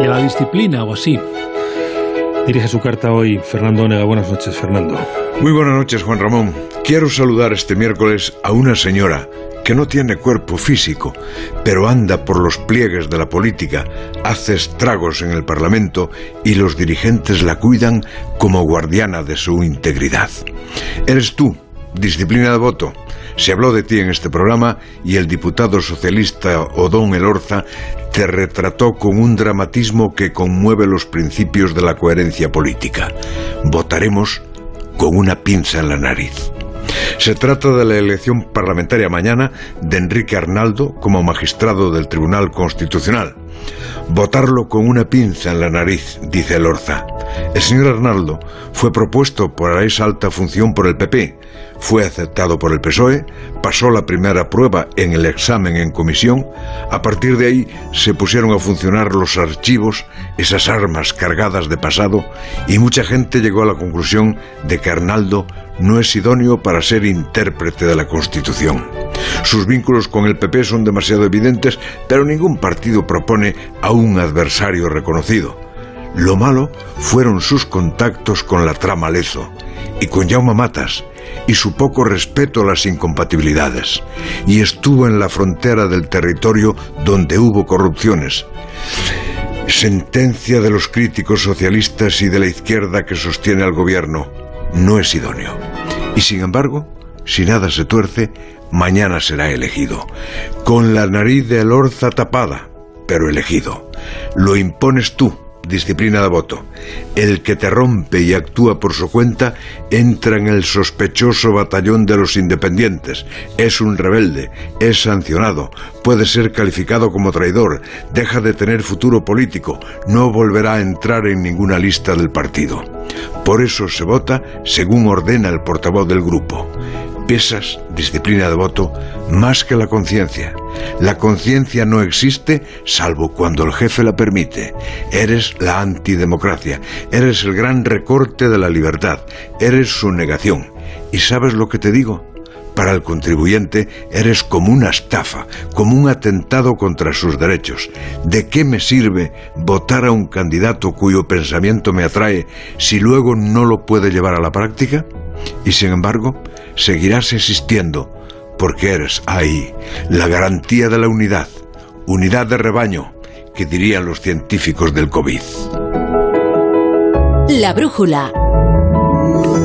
y a la disciplina o así. Dirige su carta hoy Fernando Onega. Buenas noches, Fernando. Muy buenas noches, Juan Ramón. Quiero saludar este miércoles a una señora que no tiene cuerpo físico, pero anda por los pliegues de la política, hace estragos en el Parlamento y los dirigentes la cuidan como guardiana de su integridad. Eres tú, disciplina de voto. Se habló de ti en este programa y el diputado socialista Odón Elorza te retrató con un dramatismo que conmueve los principios de la coherencia política. Votaremos con una pinza en la nariz. Se trata de la elección parlamentaria mañana de Enrique Arnaldo como magistrado del Tribunal Constitucional. Votarlo con una pinza en la nariz, dice Lorza. El señor Arnaldo fue propuesto para esa alta función por el PP, fue aceptado por el PSOE, pasó la primera prueba en el examen en comisión, a partir de ahí se pusieron a funcionar los archivos, esas armas cargadas de pasado, y mucha gente llegó a la conclusión de que Arnaldo no es idóneo para ser intérprete de la Constitución. Sus vínculos con el PP son demasiado evidentes, pero ningún partido propone a un adversario reconocido. Lo malo fueron sus contactos con la trama Lezo y con Jaume Matas y su poco respeto a las incompatibilidades. Y estuvo en la frontera del territorio donde hubo corrupciones. Sentencia de los críticos socialistas y de la izquierda que sostiene al gobierno. No es idóneo. Y sin embargo, si nada se tuerce, mañana será elegido. Con la nariz de Alorza tapada, pero elegido. Lo impones tú, disciplina de voto. El que te rompe y actúa por su cuenta entra en el sospechoso batallón de los independientes. Es un rebelde, es sancionado, puede ser calificado como traidor, deja de tener futuro político, no volverá a entrar en ninguna lista del partido. Por eso se vota según ordena el portavoz del grupo pesas, disciplina de voto, más que la conciencia. La conciencia no existe salvo cuando el jefe la permite. Eres la antidemocracia, eres el gran recorte de la libertad, eres su negación. ¿Y sabes lo que te digo? Para el contribuyente eres como una estafa, como un atentado contra sus derechos. ¿De qué me sirve votar a un candidato cuyo pensamiento me atrae si luego no lo puede llevar a la práctica? Y sin embargo, seguirás existiendo porque eres ahí la garantía de la unidad, unidad de rebaño, que dirían los científicos del COVID. La brújula.